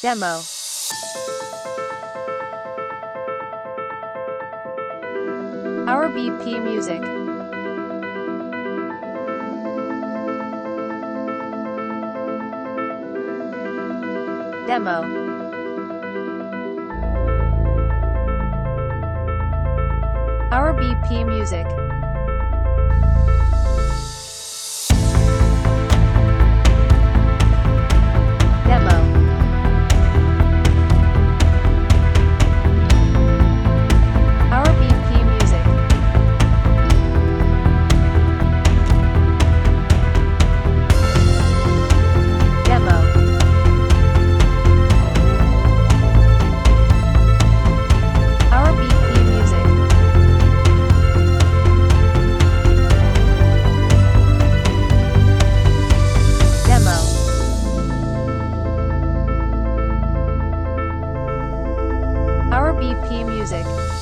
Demo. Our BP Music. Demo. Our BP Music. Music.